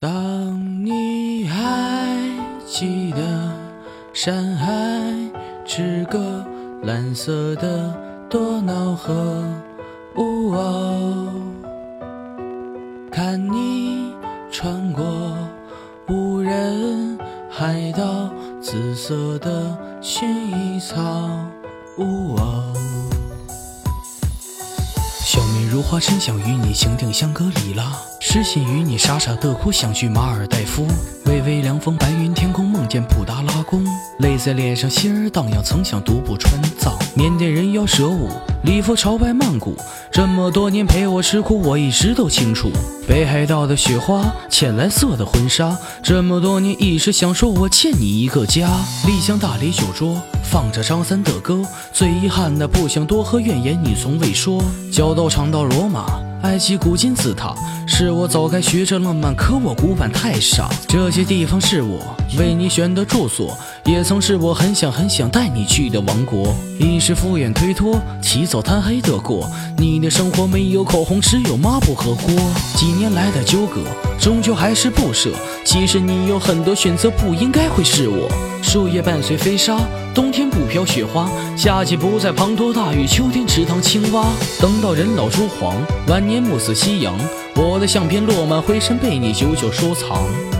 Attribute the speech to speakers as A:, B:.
A: 当你还记得山海之歌，蓝色的多瑙河，呜哦，看你穿过无人海岛，紫色的薰衣草，呜哦。花，真想与你情定香格里拉，痴心与你傻傻的哭，想去马尔代夫。微微凉风，白云天空，梦见布达拉宫，泪在脸上，心儿荡漾，曾想独步川藏。缅甸人妖蛇舞，礼佛朝拜曼谷。这么多年陪我吃苦，我一直都清楚。北海道的雪花，浅蓝色的婚纱，这么多年一直想说，我欠你一个家。丽江大理酒桌，放着张三的歌，最遗憾的不想多喝，怨言你从未说。教到长到罗马。埃及古金字塔是我早该学着浪漫，可我古板太傻。这些地方是我为你选的住所，也曾是我很想很想带你去的王国。一时敷衍推脱，起早贪黑的过。你的生活没有口红，只有抹布和锅。几年来的纠葛，终究还是不舍。其实你有很多选择，不应该会是我。树叶伴随飞沙，冬天不飘雪花，夏季不再滂沱大雨，秋天池塘青蛙。等到人老珠黄，晚年暮色夕阳，我的相片落满灰尘，被你久久收藏。